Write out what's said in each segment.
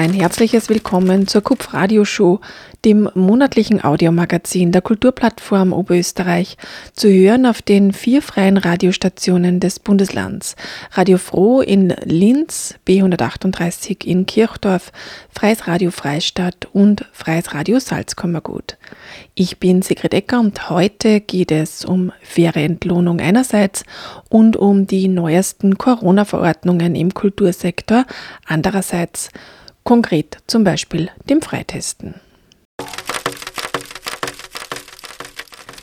Ein herzliches Willkommen zur KUPF Radioshow, dem monatlichen Audiomagazin der Kulturplattform Oberösterreich, zu hören auf den vier freien Radiostationen des Bundeslands. Radio Froh in Linz, B138 in Kirchdorf, Freies Radio Freistadt und Freies Radio Salzkammergut. Ich bin Sigrid Ecker und heute geht es um faire Entlohnung einerseits und um die neuesten Corona-Verordnungen im Kultursektor andererseits konkret zum Beispiel dem Freitesten.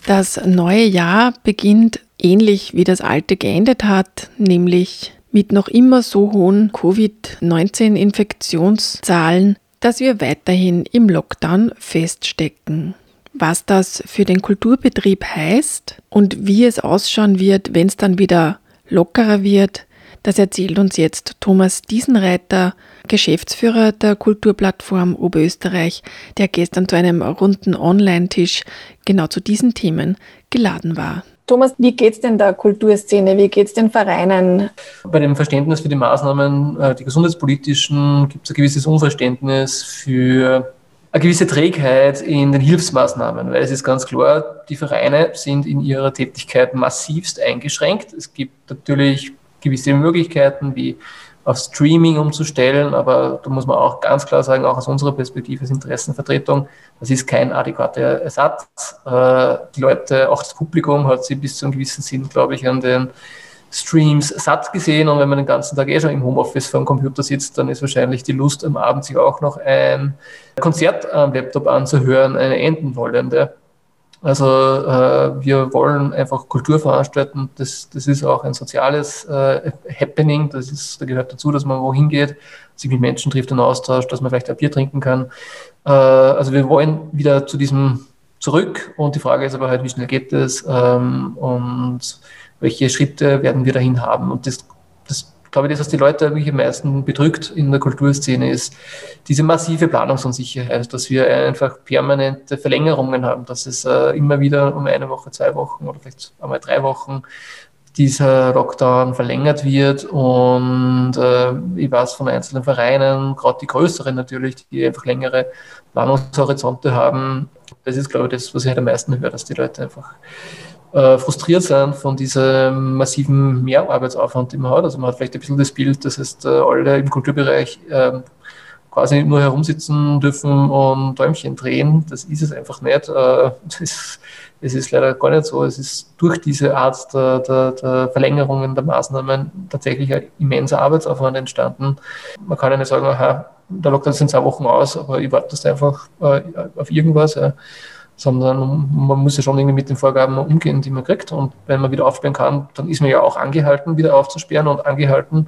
Das neue Jahr beginnt ähnlich wie das alte geendet hat, nämlich mit noch immer so hohen Covid-19-Infektionszahlen, dass wir weiterhin im Lockdown feststecken. Was das für den Kulturbetrieb heißt und wie es ausschauen wird, wenn es dann wieder lockerer wird, das erzählt uns jetzt Thomas Diesenreiter, Geschäftsführer der Kulturplattform Oberösterreich, der gestern zu einem runden Online-Tisch genau zu diesen Themen geladen war. Thomas, wie geht es denn der Kulturszene? Wie geht es den Vereinen? Bei dem Verständnis für die Maßnahmen, äh, die gesundheitspolitischen, gibt es ein gewisses Unverständnis für eine gewisse Trägheit in den Hilfsmaßnahmen, weil es ist ganz klar, die Vereine sind in ihrer Tätigkeit massivst eingeschränkt. Es gibt natürlich gewisse Möglichkeiten wie auf Streaming umzustellen, aber da muss man auch ganz klar sagen, auch aus unserer Perspektive als Interessenvertretung, das ist kein adäquater Ersatz. Äh, die Leute, auch das Publikum hat sie bis zu einem gewissen Sinn, glaube ich, an den Streams satt gesehen und wenn man den ganzen Tag eh schon im Homeoffice vor dem Computer sitzt, dann ist wahrscheinlich die Lust am Abend sich auch noch ein Konzert am Laptop anzuhören eine enden wollende. Also äh, wir wollen einfach Kultur veranstalten. Das, das ist auch ein soziales äh, Happening. Das ist, da gehört dazu, dass man wohin geht, sich mit Menschen trifft und austauscht, dass man vielleicht ein Bier trinken kann. Äh, also wir wollen wieder zu diesem zurück und die Frage ist aber halt, wie schnell geht das ähm, und welche Schritte werden wir dahin haben. Und das glaube, das, was die Leute wirklich am meisten bedrückt in der Kulturszene, ist diese massive Planungsunsicherheit, dass wir einfach permanente Verlängerungen haben, dass es äh, immer wieder um eine Woche, zwei Wochen oder vielleicht einmal drei Wochen dieser Lockdown verlängert wird und äh, ich weiß von einzelnen Vereinen, gerade die größeren natürlich, die einfach längere Planungshorizonte haben. Das ist, glaube ich, das, was ich halt am meisten höre, dass die Leute einfach äh, frustriert sind von diesem massiven Mehrarbeitsaufwand, den man hat. Also man hat vielleicht ein bisschen das Bild, dass heißt, äh, alle im Kulturbereich äh, quasi nur herumsitzen dürfen und Däumchen drehen. Das ist es einfach nicht. Äh, es ist leider gar nicht so. Es ist durch diese Art der, der, der Verlängerungen der Maßnahmen tatsächlich ein immenser Arbeitsaufwand entstanden. Man kann ja nicht sagen, aha, der Lockdown sind zwei Wochen aus, aber ich warte das einfach auf irgendwas. Sondern man muss ja schon irgendwie mit den Vorgaben umgehen, die man kriegt. Und wenn man wieder aufsperren kann, dann ist man ja auch angehalten, wieder aufzusperren und angehalten,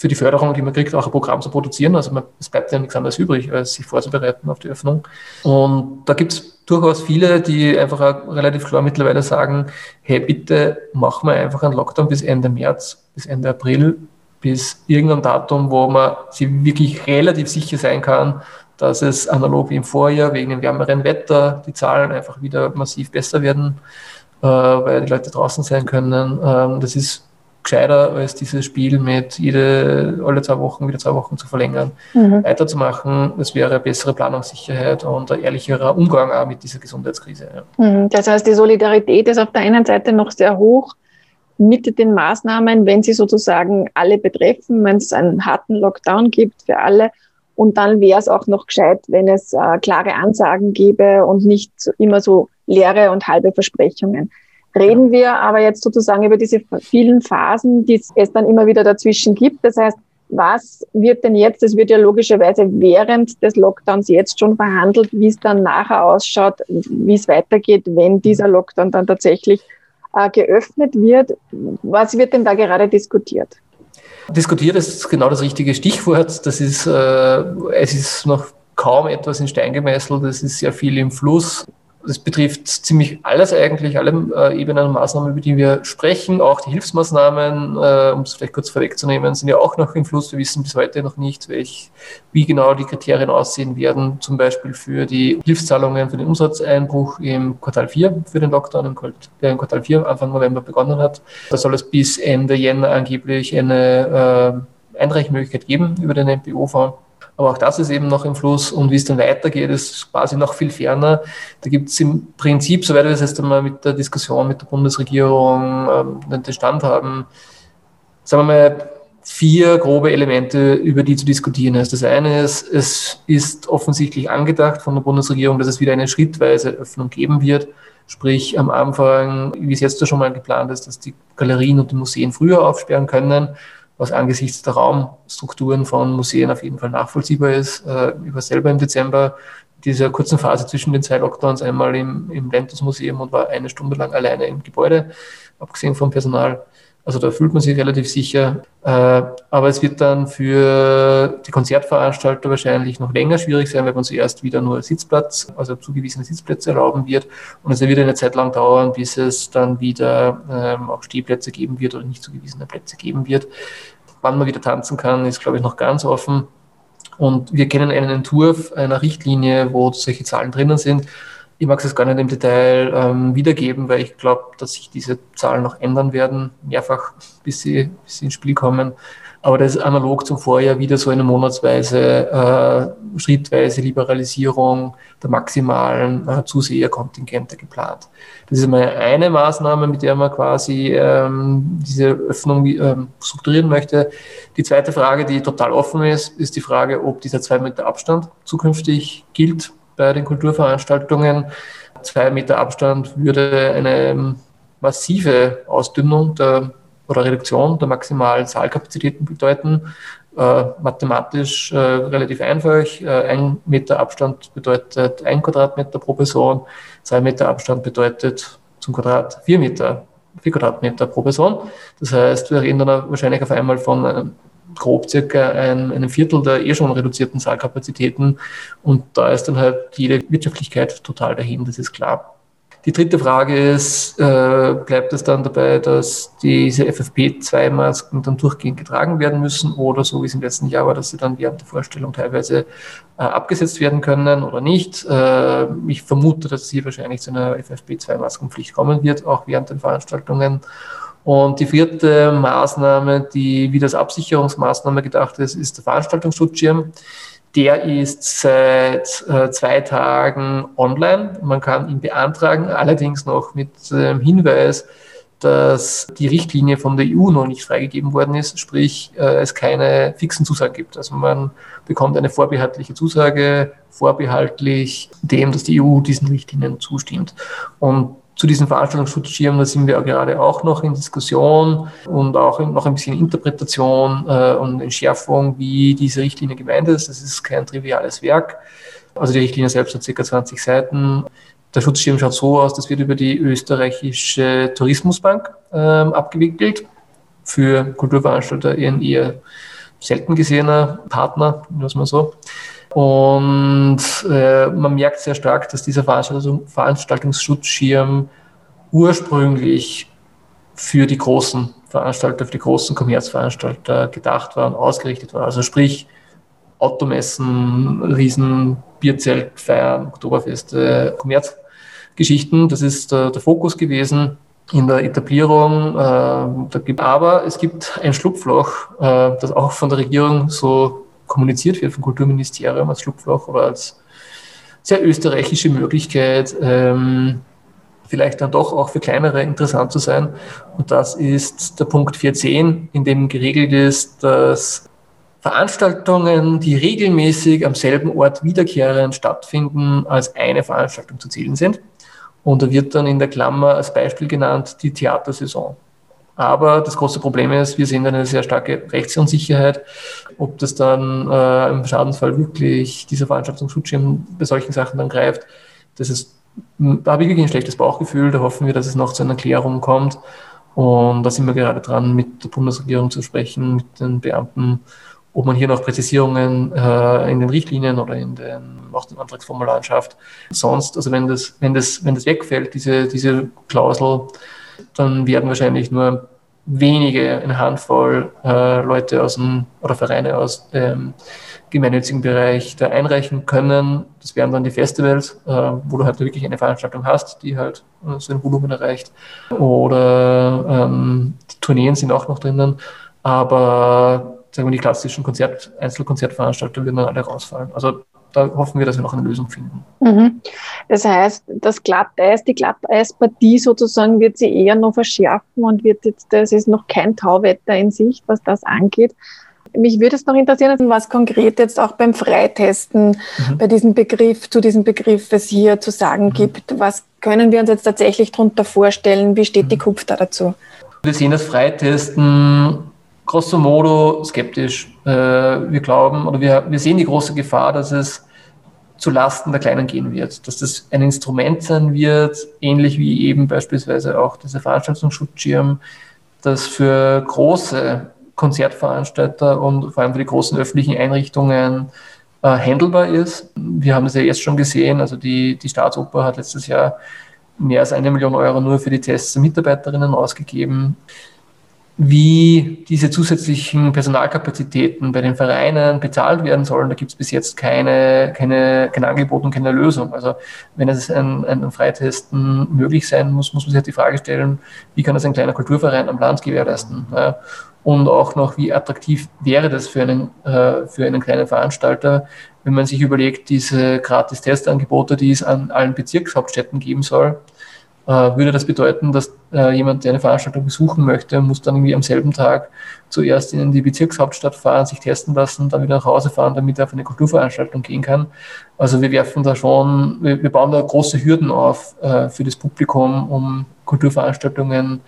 für die Förderung, die man kriegt, auch ein Programm zu produzieren. Also man, es bleibt ja nichts anderes übrig, als sich vorzubereiten auf die Öffnung. Und da gibt es durchaus viele, die einfach relativ klar mittlerweile sagen, hey, bitte machen wir einfach einen Lockdown bis Ende März, bis Ende April, bis irgendein Datum, wo man sich wirklich relativ sicher sein kann, dass es analog wie im Vorjahr wegen dem wärmeren Wetter die Zahlen einfach wieder massiv besser werden, äh, weil die Leute draußen sein können. Ähm, das ist gescheiter als dieses Spiel mit jede, alle zwei Wochen, wieder zwei Wochen zu verlängern, mhm. weiterzumachen. Das wäre bessere Planungssicherheit und ein ehrlicherer Umgang auch mit dieser Gesundheitskrise. Ja. Mhm. Das heißt, die Solidarität ist auf der einen Seite noch sehr hoch mit den Maßnahmen, wenn sie sozusagen alle betreffen, wenn es einen harten Lockdown gibt für alle und dann wäre es auch noch gescheit, wenn es äh, klare Ansagen gäbe und nicht immer so leere und halbe Versprechungen. Reden wir aber jetzt sozusagen über diese vielen Phasen, die es dann immer wieder dazwischen gibt. Das heißt, was wird denn jetzt, es wird ja logischerweise während des Lockdowns jetzt schon verhandelt, wie es dann nachher ausschaut, wie es weitergeht, wenn dieser Lockdown dann tatsächlich äh, geöffnet wird. Was wird denn da gerade diskutiert? Diskutiert ist genau das richtige Stichwort. Das ist, äh, es ist noch kaum etwas in Stein gemeißelt. Es ist sehr viel im Fluss. Das betrifft ziemlich alles eigentlich, alle äh, Ebenen und Maßnahmen, über die wir sprechen. Auch die Hilfsmaßnahmen, äh, um es vielleicht kurz vorwegzunehmen, sind ja auch noch im Fluss. Wir wissen bis heute noch nicht, welch, wie genau die Kriterien aussehen werden, zum Beispiel für die Hilfszahlungen für den Umsatzeinbruch im Quartal 4 für den Lockdown, der im Quartal 4 Anfang November begonnen hat. Da soll es bis Ende Jänner angeblich eine äh, Einreichmöglichkeit geben über den MPO-Fonds. Aber auch das ist eben noch im Fluss und wie es dann weitergeht, ist quasi noch viel ferner. Da gibt es im Prinzip, soweit wir das jetzt einmal mit der Diskussion mit der Bundesregierung ähm, den Stand haben, sagen wir mal, vier grobe Elemente, über die zu diskutieren ist. Das eine ist, es ist offensichtlich angedacht von der Bundesregierung, dass es wieder eine schrittweise Öffnung geben wird. Sprich, am Anfang, wie es jetzt schon mal geplant ist, dass die Galerien und die Museen früher aufsperren können was angesichts der Raumstrukturen von Museen auf jeden Fall nachvollziehbar ist. Äh, ich war selber im Dezember dieser kurzen Phase zwischen den zwei Lockdowns einmal im, im Lentus Museum und war eine Stunde lang alleine im Gebäude, abgesehen vom Personal. Also da fühlt man sich relativ sicher. Äh, aber es wird dann für die Konzertveranstalter wahrscheinlich noch länger schwierig sein, weil man zuerst wieder nur Sitzplatz, also zugewiesene Sitzplätze erlauben wird. Und es wird eine Zeit lang dauern, bis es dann wieder ähm, auch Stehplätze geben wird oder nicht zugewiesene Plätze geben wird. Wann man wieder tanzen kann, ist, glaube ich, noch ganz offen. Und wir kennen einen Entwurf einer Richtlinie, wo solche Zahlen drinnen sind. Ich mag es gar nicht im Detail ähm, wiedergeben, weil ich glaube, dass sich diese Zahlen noch ändern werden, mehrfach, bis sie, bis sie ins Spiel kommen. Aber das ist analog zum Vorjahr wieder so eine monatsweise, äh, schrittweise Liberalisierung der maximalen äh, Zuseherkontingente geplant. Das ist mal eine Maßnahme, mit der man quasi ähm, diese Öffnung ähm, strukturieren möchte. Die zweite Frage, die total offen ist, ist die Frage, ob dieser zwei Meter Abstand zukünftig gilt bei den Kulturveranstaltungen. Zwei Meter Abstand würde eine massive Ausdünnung der oder Reduktion der maximalen Saalkapazitäten bedeuten. Äh, mathematisch äh, relativ einfach. Äh, ein Meter Abstand bedeutet ein Quadratmeter pro Person. Zwei Meter Abstand bedeutet zum Quadrat vier Meter, vier Quadratmeter pro Person. Das heißt, wir reden dann wahrscheinlich auf einmal von einem grob circa ein, einem Viertel der eh schon reduzierten Saalkapazitäten. Und da ist dann halt jede Wirtschaftlichkeit total dahin, das ist klar. Die dritte Frage ist, äh, bleibt es dann dabei, dass diese FFP2-Masken dann durchgehend getragen werden müssen oder so wie es im letzten Jahr war, dass sie dann während der Vorstellung teilweise äh, abgesetzt werden können oder nicht? Äh, ich vermute, dass es hier wahrscheinlich zu einer FFP2-Maskenpflicht kommen wird, auch während den Veranstaltungen. Und die vierte Maßnahme, die wie das Absicherungsmaßnahme gedacht ist, ist der Veranstaltungsschutzschirm. Der ist seit äh, zwei Tagen online. Man kann ihn beantragen, allerdings noch mit dem Hinweis, dass die Richtlinie von der EU noch nicht freigegeben worden ist, sprich äh, es keine fixen Zusagen gibt. Also man bekommt eine vorbehaltliche Zusage, vorbehaltlich dem, dass die EU diesen Richtlinien zustimmt. Und zu diesen Veranstaltungsschutzschirmen, da sind wir gerade auch noch in Diskussion und auch noch ein bisschen Interpretation äh, und Entschärfung, wie diese Richtlinie gemeint ist. Das ist kein triviales Werk. Also die Richtlinie selbst hat ca. 20 Seiten. Der Schutzschirm schaut so aus, das wird über die österreichische Tourismusbank ähm, abgewickelt. Für Kulturveranstalter ein eher selten gesehener Partner, was man so. Und äh, man merkt sehr stark, dass dieser Veranstaltung, Veranstaltungsschutzschirm ursprünglich für die großen Veranstalter, für die großen Kommerzveranstalter gedacht war und ausgerichtet war. Also sprich Automessen, Riesen, Bierzeltfeiern, Oktoberfeste, Kommerzgeschichten. Das ist der, der Fokus gewesen in der Etablierung. Äh, aber es gibt ein Schlupfloch, äh, das auch von der Regierung so kommuniziert wird vom Kulturministerium als Schlupfloch oder als sehr österreichische Möglichkeit, ähm, vielleicht dann doch auch für kleinere interessant zu sein. Und das ist der Punkt 410, in dem geregelt ist, dass Veranstaltungen, die regelmäßig am selben Ort wiederkehrend stattfinden, als eine Veranstaltung zu zählen sind. Und da wird dann in der Klammer als Beispiel genannt die Theatersaison. Aber das große Problem ist, wir sehen eine sehr starke Rechtsunsicherheit, ob das dann äh, im Schadensfall wirklich dieser Veranstaltungsschutzschirm bei solchen Sachen dann greift. Das ist, da habe ich wirklich ein schlechtes Bauchgefühl. Da hoffen wir, dass es noch zu einer Klärung kommt. Und da sind wir gerade dran, mit der Bundesregierung zu sprechen, mit den Beamten ob man hier noch Präzisierungen äh, in den Richtlinien oder in den, auch den Antragsformularen schafft. Sonst, also wenn das, wenn das, wenn das wegfällt, diese, diese Klausel, dann werden wahrscheinlich nur wenige, eine Handvoll äh, Leute aus dem, oder Vereine aus dem gemeinnützigen Bereich da einreichen können. Das wären dann die Festivals, äh, wo du halt wirklich eine Veranstaltung hast, die halt äh, so ein Volumen erreicht. Oder ähm, Tourneen sind auch noch drinnen. Aber sagen wir, die klassischen Konzert, Einzelkonzertveranstalter würden dann alle rausfallen. Also da hoffen wir, dass wir noch eine Lösung finden. Mhm. Das heißt, das Glatteis, die Glatteispartie sozusagen wird sie eher noch verschärfen und wird jetzt, das ist noch kein Tauwetter in Sicht, was das angeht. Mich würde es noch interessieren, was konkret jetzt auch beim Freitesten mhm. bei diesem Begriff, zu diesem Begriff es hier zu sagen mhm. gibt. Was können wir uns jetzt tatsächlich darunter vorstellen? Wie steht mhm. die KUPF da dazu? Wir sehen das Freitesten grosso modo skeptisch. Äh, wir glauben oder wir, wir sehen die große Gefahr, dass es zu Lasten der Kleinen gehen wird, dass das ein Instrument sein wird, ähnlich wie eben beispielsweise auch dieser Veranstaltungsschutzschirm, das für große Konzertveranstalter und vor allem für die großen öffentlichen Einrichtungen äh, handelbar ist. Wir haben es ja jetzt schon gesehen, also die, die Staatsoper hat letztes Jahr mehr als eine Million Euro nur für die Tests der Mitarbeiterinnen ausgegeben wie diese zusätzlichen Personalkapazitäten bei den Vereinen bezahlt werden sollen, da gibt es bis jetzt keine, keine, kein Angebot und keine Lösung. Also wenn es ein, ein Freitesten möglich sein muss, muss man sich halt die Frage stellen, wie kann das ein kleiner Kulturverein am Land gewährleisten? Ja? Und auch noch, wie attraktiv wäre das für einen, äh, für einen kleinen Veranstalter, wenn man sich überlegt, diese gratis Testangebote, die es an allen Bezirkshauptstädten geben soll, würde das bedeuten, dass äh, jemand, der eine Veranstaltung besuchen möchte, muss dann irgendwie am selben Tag zuerst in die Bezirkshauptstadt fahren, sich testen lassen, dann wieder nach Hause fahren, damit er auf eine Kulturveranstaltung gehen kann. Also wir werfen da schon, wir, wir bauen da große Hürden auf äh, für das Publikum, um Kulturveranstaltungen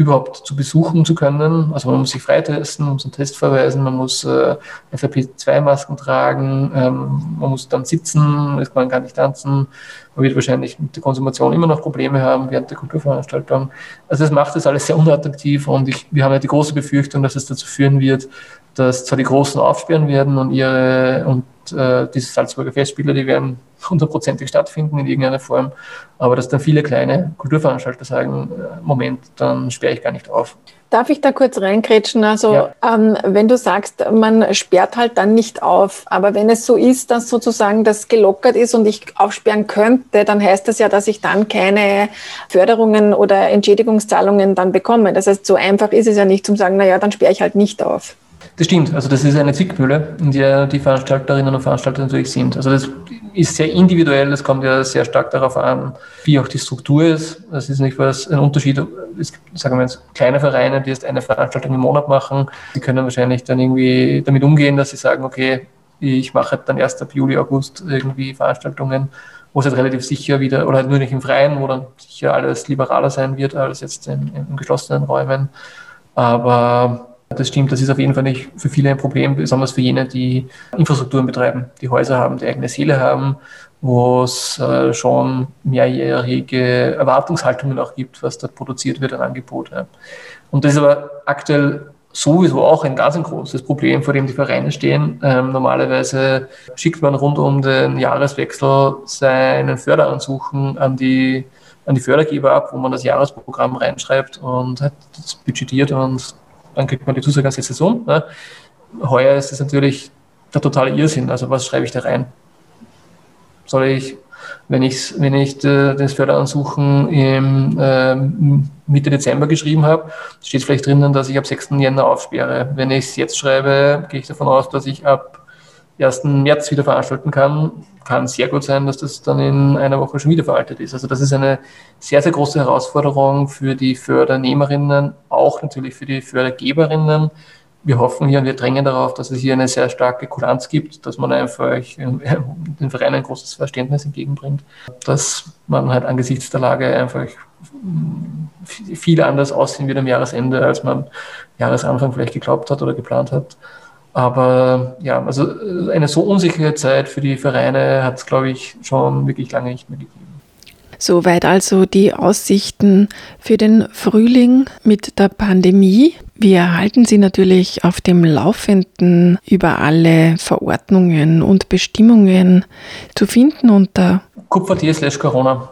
überhaupt zu besuchen zu können. Also man muss sich freitesten, man muss einen Test verweisen, man muss äh, FFP2-Masken tragen, ähm, man muss dann sitzen, man kann nicht tanzen, man wird wahrscheinlich mit der Konsumation immer noch Probleme haben während der Kulturveranstaltung. Also das macht das alles sehr unattraktiv und ich, wir haben ja die große Befürchtung, dass es dazu führen wird, dass zwar die Großen aufsperren werden und ihre und äh, diese Salzburger Festspiele, die werden hundertprozentig stattfinden in irgendeiner Form, aber dass dann viele kleine Kulturveranstalter sagen, äh, Moment, dann sperre ich gar nicht auf. Darf ich da kurz reinkrätschen? Also ja. ähm, wenn du sagst, man sperrt halt dann nicht auf, aber wenn es so ist, dass sozusagen das gelockert ist und ich aufsperren könnte, dann heißt das ja, dass ich dann keine Förderungen oder Entschädigungszahlungen dann bekomme. Das heißt, so einfach ist es ja nicht zum sagen, naja, dann sperre ich halt nicht auf. Das stimmt, also das ist eine Zwickmühle, in der die Veranstalterinnen und Veranstalter natürlich sind. Also das ist sehr individuell, das kommt ja sehr stark darauf an, wie auch die Struktur ist. Das ist nicht was ein Unterschied. Es gibt, sagen wir jetzt, kleine Vereine, die jetzt eine Veranstaltung im Monat machen, die können wahrscheinlich dann irgendwie damit umgehen, dass sie sagen, okay, ich mache dann erst ab Juli, August irgendwie Veranstaltungen, wo es halt relativ sicher wieder, oder halt nur nicht im Freien, wo dann sicher alles liberaler sein wird als jetzt in, in geschlossenen Räumen. Aber das stimmt, das ist auf jeden Fall nicht für viele ein Problem, besonders für jene, die Infrastrukturen betreiben, die Häuser haben, die eigene Seele haben, wo es äh, schon mehrjährige Erwartungshaltungen auch gibt, was dort produziert wird an Angebot. Ja. Und das ist aber aktuell sowieso auch ein ganz ein großes Problem, vor dem die Vereine stehen. Ähm, normalerweise schickt man rund um den Jahreswechsel seinen Förderansuchen an die, an die Fördergeber ab, wo man das Jahresprogramm reinschreibt und hat das budgetiert und dann kriegt man die als Saison. Ne? Heuer ist es natürlich der totale Irrsinn. Also was schreibe ich da rein? Soll ich, wenn ich, wenn ich das Förderansuchen im äh, Mitte Dezember geschrieben habe, steht vielleicht drinnen, dass ich ab 6. Jänner aufsperre. Wenn ich es jetzt schreibe, gehe ich davon aus, dass ich ab 1. März wieder veranstalten kann, kann sehr gut sein, dass das dann in einer Woche schon wieder veraltet ist. Also das ist eine sehr, sehr große Herausforderung für die Fördernehmerinnen, auch natürlich für die Fördergeberinnen. Wir hoffen hier und wir drängen darauf, dass es hier eine sehr starke Kulanz gibt, dass man einfach den Vereinen ein großes Verständnis entgegenbringt, dass man halt angesichts der Lage einfach viel anders aussehen wird am Jahresende, als man Jahresanfang vielleicht geglaubt hat oder geplant hat. Aber ja, also eine so unsichere Zeit für die Vereine hat es, glaube ich, schon wirklich lange nicht mehr gegeben. Soweit also die Aussichten für den Frühling mit der Pandemie. Wir halten Sie natürlich auf dem Laufenden über alle Verordnungen und Bestimmungen zu finden unter kupfer.t Corona.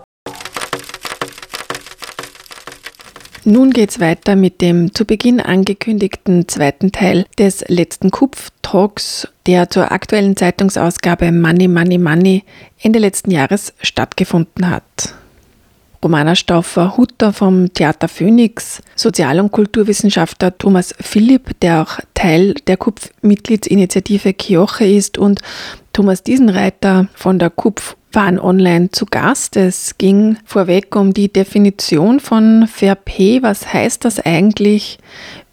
Nun geht's weiter mit dem zu Beginn angekündigten zweiten Teil des letzten Kupf-Talks, der zur aktuellen Zeitungsausgabe Money, Money, Money Ende letzten Jahres stattgefunden hat. Romana Stauffer-Hutter vom Theater Phoenix, Sozial- und Kulturwissenschaftler Thomas Philipp, der auch Teil der KUPF-Mitgliedsinitiative Kioche ist und Thomas Diesenreiter von der KUPF waren online zu Gast. Es ging vorweg um die Definition von Fair Pay. Was heißt das eigentlich?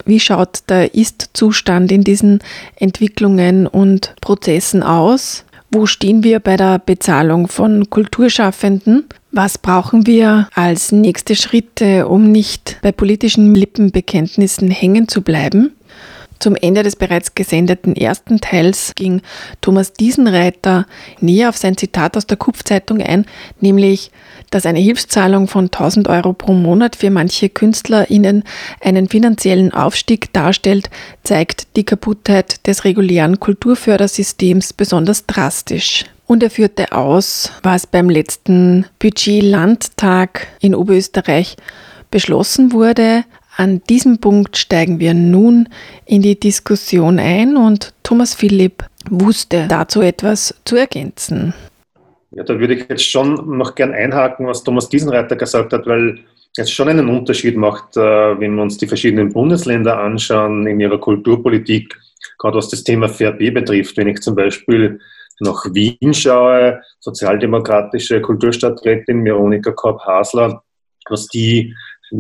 Wie schaut der Ist-Zustand in diesen Entwicklungen und Prozessen aus? Wo stehen wir bei der Bezahlung von Kulturschaffenden? Was brauchen wir als nächste Schritte, um nicht bei politischen Lippenbekenntnissen hängen zu bleiben? Zum Ende des bereits gesendeten ersten Teils ging Thomas Diesenreiter näher auf sein Zitat aus der Kupfzeitung ein, nämlich, dass eine Hilfszahlung von 1000 Euro pro Monat für manche KünstlerInnen einen finanziellen Aufstieg darstellt, zeigt die Kaputtheit des regulären Kulturfördersystems besonders drastisch. Und er führte aus, was beim letzten Budgetlandtag in Oberösterreich beschlossen wurde, an diesem Punkt steigen wir nun in die Diskussion ein und Thomas Philipp wusste dazu etwas zu ergänzen. Ja, da würde ich jetzt schon noch gern einhaken, was Thomas Diesenreiter gesagt hat, weil es schon einen Unterschied macht, äh, wenn wir uns die verschiedenen Bundesländer anschauen in ihrer Kulturpolitik, gerade was das Thema FRB betrifft. Wenn ich zum Beispiel nach Wien schaue, sozialdemokratische Kulturstadträtin Veronika Korb-Hasler, was die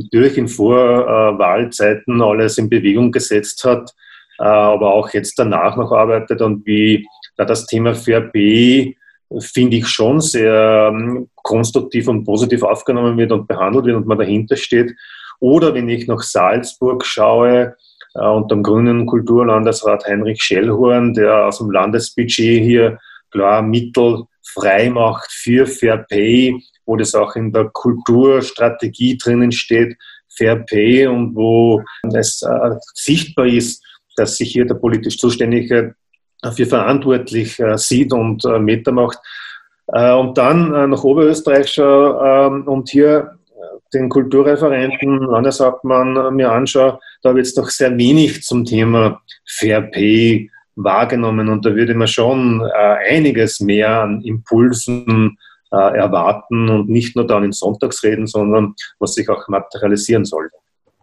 natürlich in Vorwahlzeiten alles in Bewegung gesetzt hat, äh, aber auch jetzt danach noch arbeitet und wie da das Thema FRB finde ich schon sehr ähm, konstruktiv und positiv aufgenommen wird und behandelt wird und man dahinter steht. Oder wenn ich nach Salzburg schaue, äh, unter dem grünen Kulturlandesrat Heinrich Schellhorn, der aus dem Landesbudget hier klar Mittel frei macht für Fair Pay, wo das auch in der Kulturstrategie drinnen steht, Fair Pay und wo es äh, sichtbar ist, dass sich hier der politisch Zuständige dafür verantwortlich äh, sieht und äh, Meter macht. Äh, und dann äh, nach Oberösterreich schaue ähm, und hier äh, den Kulturreferenten, Landeshauptmann mir anschaue, da wird es doch sehr wenig zum Thema Fair Pay wahrgenommen und da würde man schon einiges mehr an Impulsen äh, erwarten und nicht nur dann in Sonntagsreden, sondern was sich auch materialisieren soll.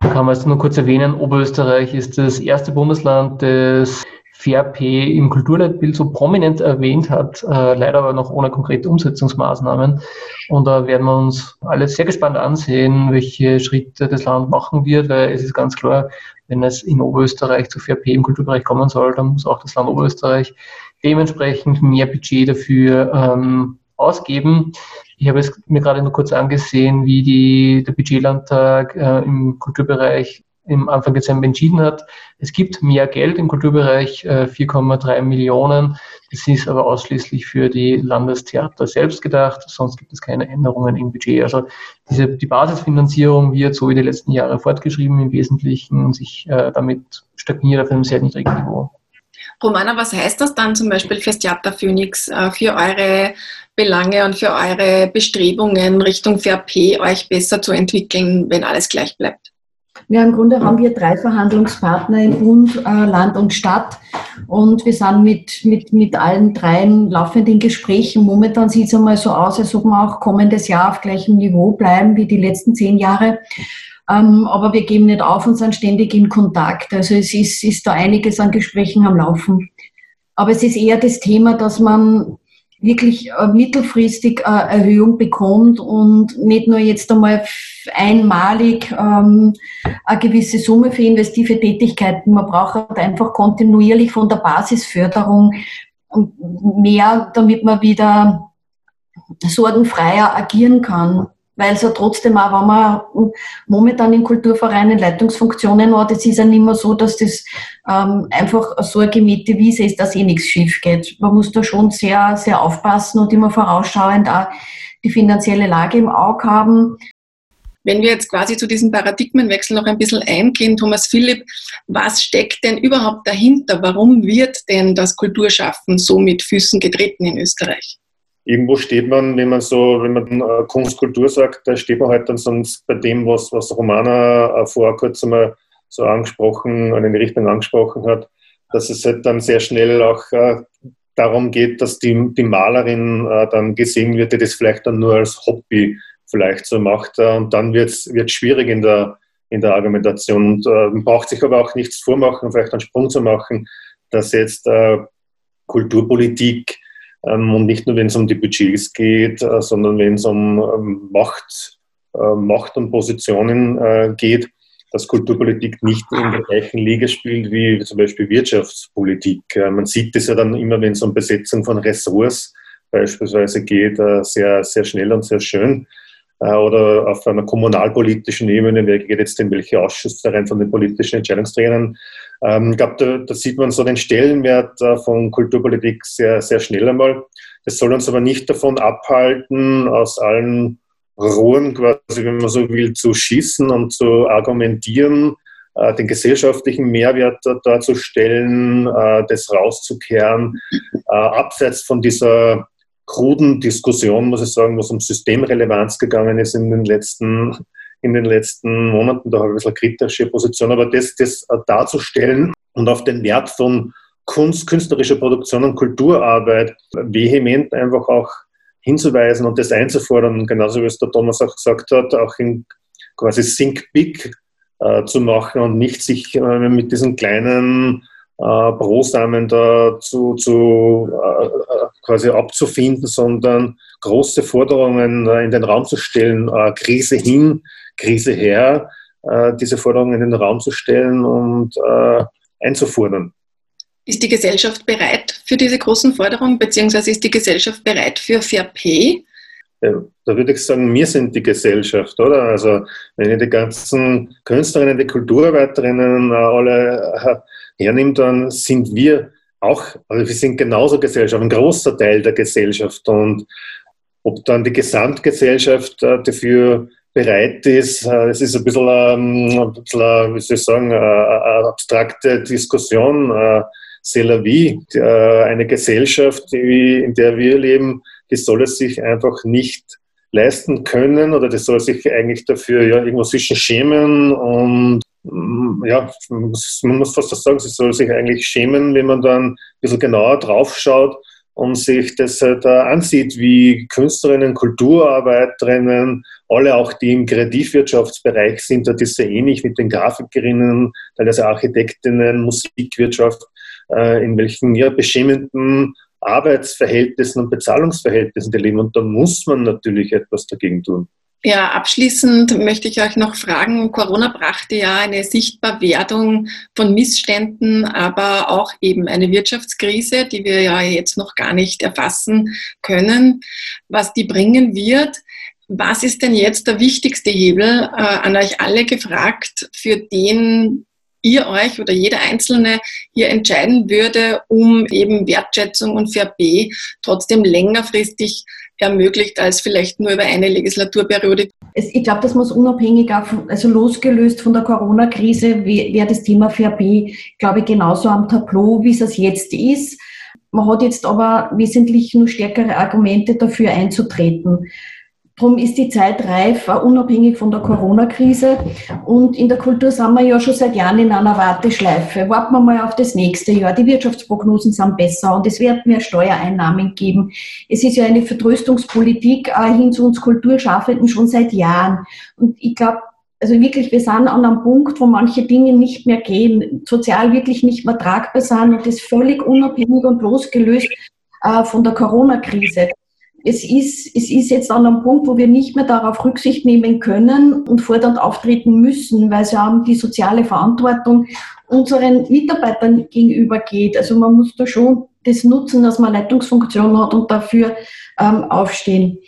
Kann man jetzt nur kurz erwähnen, Oberösterreich ist das erste Bundesland, das FairP im Kulturleitbild so prominent erwähnt hat, äh, leider aber noch ohne konkrete Umsetzungsmaßnahmen. Und da werden wir uns alle sehr gespannt ansehen, welche Schritte das Land machen wird, weil es ist ganz klar, wenn es in Oberösterreich zu FairP im Kulturbereich kommen soll, dann muss auch das Land Oberösterreich dementsprechend mehr Budget dafür ähm, ausgeben. Ich habe es mir gerade nur kurz angesehen, wie die, der Budgetlandtag äh, im Kulturbereich im Anfang Dezember entschieden hat. Es gibt mehr Geld im Kulturbereich, äh, 4,3 Millionen. Das ist aber ausschließlich für die Landestheater selbst gedacht, sonst gibt es keine Änderungen im Budget. Also diese, die Basisfinanzierung wird so wie die letzten Jahre fortgeschrieben im Wesentlichen und sich äh, damit stagniert auf einem sehr niedrigen Niveau. Romana, was heißt das dann zum Beispiel fürs Theater Phoenix, äh, für eure Belange und für eure Bestrebungen Richtung VRP euch besser zu entwickeln, wenn alles gleich bleibt? Ja, im Grunde haben wir drei Verhandlungspartner im Bund, äh, Land und Stadt. Und wir sind mit, mit, mit allen dreien laufend in Gesprächen. Momentan sieht es einmal so aus, als ob wir auch kommendes Jahr auf gleichem Niveau bleiben wie die letzten zehn Jahre. Ähm, aber wir geben nicht auf und sind ständig in Kontakt. Also es ist, ist da einiges an Gesprächen am Laufen. Aber es ist eher das Thema, dass man wirklich äh, mittelfristig äh, Erhöhung bekommt und nicht nur jetzt einmal einmalig ähm, eine gewisse Summe für investive Tätigkeiten. Man braucht einfach kontinuierlich von der Basisförderung mehr, damit man wieder sorgenfreier agieren kann. weil es ja trotzdem auch, wenn man momentan in Kulturvereinen Leitungsfunktionen hat, es ist ja nicht mehr so, dass das ähm, einfach so eine gemähte Wiese ist, dass eh nichts schief geht. Man muss da schon sehr, sehr aufpassen und immer vorausschauend auch die finanzielle Lage im Auge haben. Wenn wir jetzt quasi zu diesem Paradigmenwechsel noch ein bisschen eingehen, Thomas Philipp, was steckt denn überhaupt dahinter? Warum wird denn das Kulturschaffen so mit Füßen getreten in Österreich? irgendwo steht man, wenn man so, wenn man äh, Kunstkultur sagt, da steht man halt dann sonst bei dem, was, was Romana äh, vor kurzem mal so angesprochen, in die Richtung angesprochen hat, dass es halt dann sehr schnell auch äh, darum geht, dass die, die Malerin dann gesehen wird, die das vielleicht dann nur als Hobby vielleicht so macht. Äh, und dann wird es schwierig in der, in der Argumentation. Und äh, man braucht sich aber auch nichts vormachen, vielleicht einen Sprung zu machen, dass jetzt Kulturpolitik ähm, und nicht nur, wenn es um die Budgets geht, äh, sondern wenn es um ähm, Macht, äh, Macht und Positionen äh, geht, dass Kulturpolitik nicht in der gleichen Liga spielt wie zum Beispiel Wirtschaftspolitik. Man sieht das ja dann immer, wenn es um Besetzung von Ressorts beispielsweise geht, sehr, sehr schnell und sehr schön. Oder auf einer kommunalpolitischen Ebene, wer geht jetzt in welche Ausschüsse rein von den politischen Entscheidungsträgern, ähm, ich glaube, da, da, sieht man so den Stellenwert äh, von Kulturpolitik sehr, sehr schnell einmal. Das soll uns aber nicht davon abhalten, aus allen Rohren quasi, wenn man so will, zu schießen und zu argumentieren, äh, den gesellschaftlichen Mehrwert darzustellen, äh, das rauszukehren, äh, abseits von dieser kruden Diskussion, muss ich sagen, was um Systemrelevanz gegangen ist in den letzten in den letzten Monaten. Da habe ich ein bisschen kritische Position, aber das, das darzustellen und auf den Wert von Kunst, künstlerischer Produktion und Kulturarbeit vehement einfach auch hinzuweisen und das einzufordern, genauso wie es der Thomas auch gesagt hat, auch in quasi Think Big äh, zu machen und nicht sich äh, mit diesen kleinen äh, Brosamen da zu, zu äh, quasi abzufinden, sondern große Forderungen äh, in den Raum zu stellen, äh, Krise hin, Krise her, äh, diese Forderungen in den Raum zu stellen und einzufordern. Ist die Gesellschaft bereit für diese großen Forderungen, beziehungsweise ist die Gesellschaft bereit für Fair Pay? Da würde ich sagen, wir sind die Gesellschaft, oder? Also, wenn ich die ganzen Künstlerinnen, die Kulturarbeiterinnen alle hernimmt, dann sind wir auch, also wir sind genauso Gesellschaft, ein großer Teil der Gesellschaft. Und ob dann die Gesamtgesellschaft dafür bereit ist. Äh, es ist ein bisschen, ähm, ein bisschen wie soll ich sagen, eine abstrakte Diskussion. Äh, c'est la vie. Äh, eine Gesellschaft, in der wir leben, die soll es sich einfach nicht leisten können oder die soll sich eigentlich dafür ja, irgendwo zwischen schämen und ja, man muss fast sagen, sie soll sich eigentlich schämen, wenn man dann ein bisschen genauer drauf schaut und sich das halt ansieht, wie Künstlerinnen, Kulturarbeiterinnen, alle auch, die im Kreativwirtschaftsbereich sind, das ist sehr ähnlich mit den Grafikerinnen, teilweise Architektinnen, Musikwirtschaft, äh, in welchen ja, beschämenden Arbeitsverhältnissen und Bezahlungsverhältnissen die leben. Und da muss man natürlich etwas dagegen tun. Ja, abschließend möchte ich euch noch fragen, Corona brachte ja eine Sichtbarwerdung von Missständen, aber auch eben eine Wirtschaftskrise, die wir ja jetzt noch gar nicht erfassen können, was die bringen wird. Was ist denn jetzt der wichtigste Hebel äh, an euch alle gefragt, für den ihr euch oder jeder Einzelne hier entscheiden würde, um eben Wertschätzung und Fair B trotzdem längerfristig ermöglicht als vielleicht nur über eine Legislaturperiode. Ich glaube, das muss unabhängig, also losgelöst von der Corona-Krise, wäre das Thema Fair B, glaube ich, genauso am Tableau, wie es jetzt ist. Man hat jetzt aber wesentlich nur stärkere Argumente dafür einzutreten. Darum ist die Zeit reif, unabhängig von der Corona-Krise. Und in der Kultur sind wir ja schon seit Jahren in einer Warteschleife. Warten wir mal auf das nächste Jahr. Die Wirtschaftsprognosen sind besser und es wird mehr Steuereinnahmen geben. Es ist ja eine Vertröstungspolitik hin zu uns Kulturschaffenden schon seit Jahren. Und ich glaube, also wirklich, wir sind an einem Punkt, wo manche Dinge nicht mehr gehen, sozial wirklich nicht mehr tragbar sind und das völlig unabhängig und losgelöst äh, von der Corona-Krise es ist, es ist jetzt an einem Punkt, wo wir nicht mehr darauf Rücksicht nehmen können und fordernd auftreten müssen, weil ja um die soziale Verantwortung unseren Mitarbeitern gegenüber geht. Also man muss da schon das nutzen, dass man Leitungsfunktion hat und dafür ähm, aufstehen.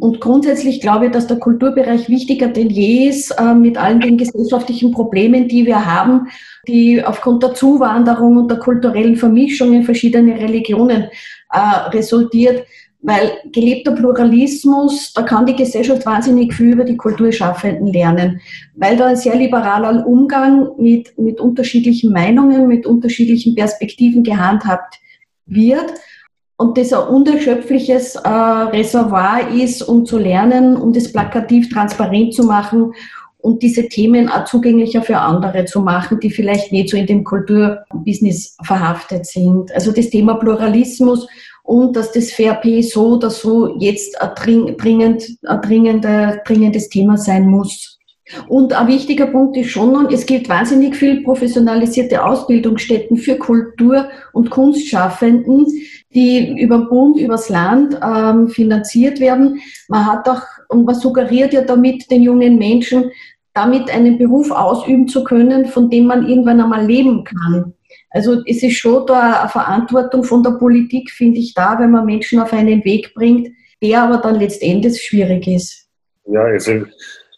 Und grundsätzlich glaube ich, dass der Kulturbereich wichtiger denn je ist, äh, mit allen den gesellschaftlichen Problemen, die wir haben, die aufgrund der Zuwanderung und der kulturellen Vermischung in verschiedene Religionen äh, resultiert. Weil gelebter Pluralismus, da kann die Gesellschaft wahnsinnig viel über die Kulturschaffenden lernen, weil da ein sehr liberaler Umgang mit, mit unterschiedlichen Meinungen, mit unterschiedlichen Perspektiven gehandhabt wird und das ein unerschöpfliches äh, Reservoir ist, um zu lernen, um das plakativ transparent zu machen und diese Themen auch zugänglicher für andere zu machen, die vielleicht nicht so in dem Kulturbusiness verhaftet sind. Also das Thema Pluralismus und dass das VRP so oder so jetzt ein dringend, ein dringender, dringendes Thema sein muss. Und ein wichtiger Punkt ist schon, es gibt wahnsinnig viel professionalisierte Ausbildungsstätten für Kultur- und Kunstschaffenden, die über den Bund, übers Land ähm, finanziert werden. Man hat auch, und man suggeriert ja damit den jungen Menschen, damit einen Beruf ausüben zu können, von dem man irgendwann einmal leben kann. Also es ist schon da eine Verantwortung von der Politik, finde ich, da, wenn man Menschen auf einen Weg bringt, der aber dann letztendlich schwierig ist. Ja, also ich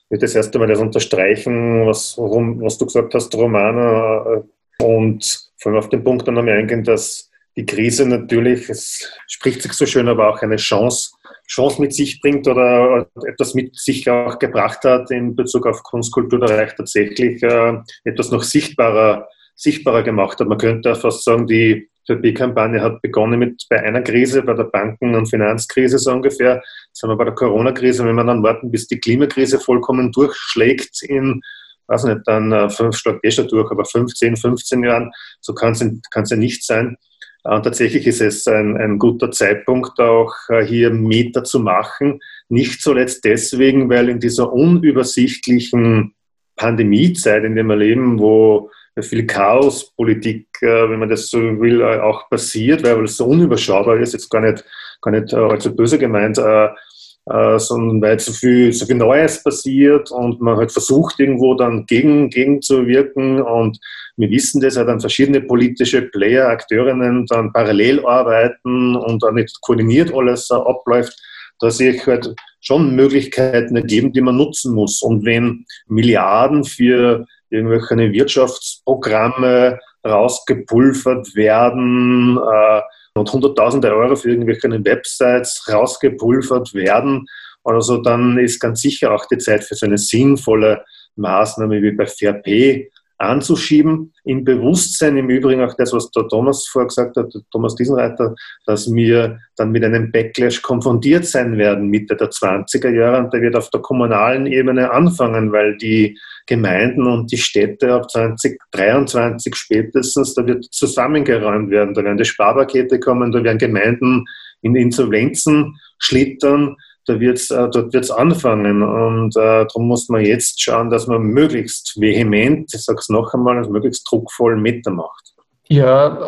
würde das erste Mal das unterstreichen, was, was du gesagt hast, Romana, und vor allem auf den Punkt dann nochmal eingehen, dass die Krise natürlich, es spricht sich so schön, aber auch eine Chance, Chance mit sich bringt oder etwas mit sich auch gebracht hat in Bezug auf Kunstkulturbereich tatsächlich äh, etwas noch sichtbarer, sichtbarer gemacht hat. Man könnte fast sagen, die FB-Kampagne hat begonnen mit bei einer Krise, bei der Banken- und Finanzkrise so ungefähr. Jetzt haben wir bei der Corona-Krise, wenn wir dann warten, bis die Klimakrise vollkommen durchschlägt in, weiß nicht, dann äh, fünf schlägt eh schon durch, aber 15, 15 Jahren, so kann es ja nicht sein. Äh, und tatsächlich ist es ein, ein guter Zeitpunkt, auch äh, hier Meter zu machen. Nicht zuletzt deswegen, weil in dieser unübersichtlichen Pandemiezeit, in der wir leben, wo viel Chaospolitik, äh, wenn man das so will, äh, auch passiert, weil es so unüberschaubar ist, jetzt gar nicht, gar nicht äh, allzu böse gemeint, sondern weil so viel, so viel Neues passiert und man halt versucht, irgendwo dann gegen, gegen zu wirken und wir wissen das, dann verschiedene politische Player, Akteurinnen dann parallel arbeiten und dann nicht koordiniert alles abläuft, da sehe ich halt schon Möglichkeiten ergeben, die man nutzen muss. Und wenn Milliarden für irgendwelche Wirtschaftsprogramme rausgepulvert werden äh, und Hunderttausende Euro für irgendwelche Websites rausgepulvert werden. Also dann ist ganz sicher auch die Zeit für so eine sinnvolle Maßnahme wie bei VRP anzuschieben. Im Bewusstsein im Übrigen auch das, was der Thomas vorher gesagt hat, der Thomas Diesenreiter, dass wir dann mit einem Backlash konfrontiert sein werden Mitte der 20er Jahre und der wird auf der kommunalen Ebene anfangen, weil die Gemeinden und die Städte ab 2023 spätestens, da wird zusammengeräumt werden, da werden die Sparpakete kommen, da werden Gemeinden in Insolvenzen schlittern, da wird's, äh, dort wird es anfangen. Und äh, darum muss man jetzt schauen, dass man möglichst vehement, ich sage es noch einmal, also möglichst druckvoll mitmacht. Ja,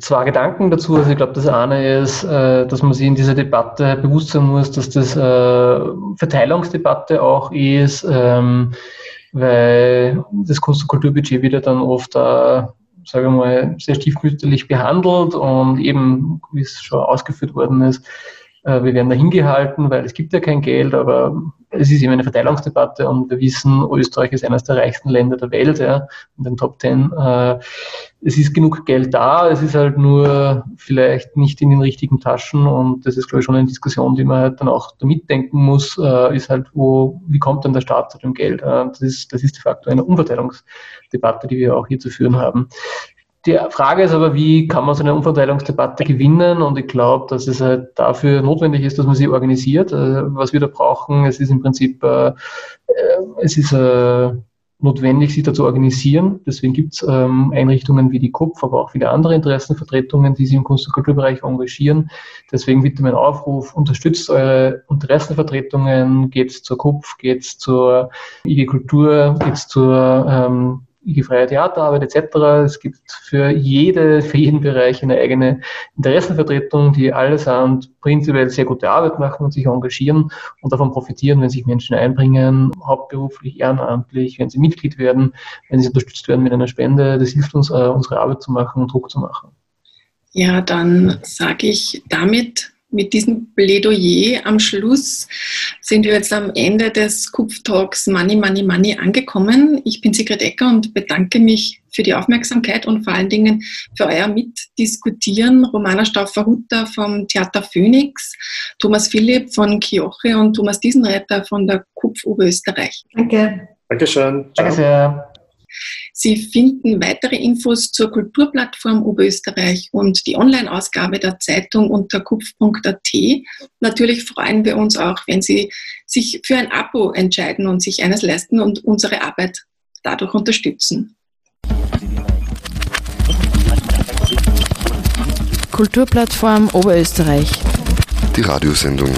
zwei Gedanken dazu. Also ich glaube, das eine ist, äh, dass man sich in dieser Debatte bewusst sein muss, dass das äh, Verteilungsdebatte auch ist, ähm, weil das Kunst- und Kulturbudget wieder dann oft äh, sage ich mal, sehr stiefmütterlich behandelt und eben, wie es schon ausgeführt worden ist, äh, wir werden da hingehalten, weil es gibt ja kein Geld, aber es ist eben eine Verteilungsdebatte und wir wissen, Österreich ist eines der reichsten Länder der Welt, ja, in den Top Ten. Äh, es ist genug Geld da, es ist halt nur vielleicht nicht in den richtigen Taschen und das ist, glaube ich, schon eine Diskussion, die man halt dann auch da mitdenken muss, äh, ist halt, wo, wie kommt denn der Staat zu dem Geld? Das ist, das ist de facto eine Umverteilungsdebatte, die wir auch hier zu führen haben. Die Frage ist aber, wie kann man so eine Umverteilungsdebatte gewinnen? Und ich glaube, dass es halt dafür notwendig ist, dass man sie organisiert. Äh, was wir da brauchen, es ist im Prinzip, äh, äh, es ist notwendig, sich da zu organisieren. Deswegen gibt es ähm, Einrichtungen wie die KUPF, aber auch viele andere Interessenvertretungen, die sich im Kunst- und Kulturbereich engagieren. Deswegen bitte mein Aufruf, unterstützt eure Interessenvertretungen, geht zur KUPF, geht zur IG Kultur, geht zur ähm, IG Freie Theaterarbeit etc. Es gibt für, jede, für jeden Bereich eine eigene Interessenvertretung, die allesamt prinzipiell sehr gute Arbeit machen und sich engagieren und davon profitieren, wenn sich Menschen einbringen, hauptberuflich, ehrenamtlich, wenn sie Mitglied werden, wenn sie unterstützt werden mit einer Spende. Das hilft uns, äh, unsere Arbeit zu machen und Druck zu machen. Ja, dann sage ich damit mit diesem Plädoyer am Schluss sind wir jetzt am Ende des Kupf Talks Money, Money, Money angekommen. Ich bin Sigrid Ecker und bedanke mich für die Aufmerksamkeit und vor allen Dingen für euer Mitdiskutieren. Romana Stauffer-Hutter vom Theater Phoenix, Thomas Philipp von Kioche und Thomas Diesenreiter von der Kupf Oberösterreich. Danke. Dankeschön. Danke sehr. Sie finden weitere Infos zur Kulturplattform Oberösterreich und die Online-Ausgabe der Zeitung unter kupf.at. Natürlich freuen wir uns auch, wenn Sie sich für ein Abo entscheiden und sich eines leisten und unsere Arbeit dadurch unterstützen. Kulturplattform Oberösterreich. Die Radiosendung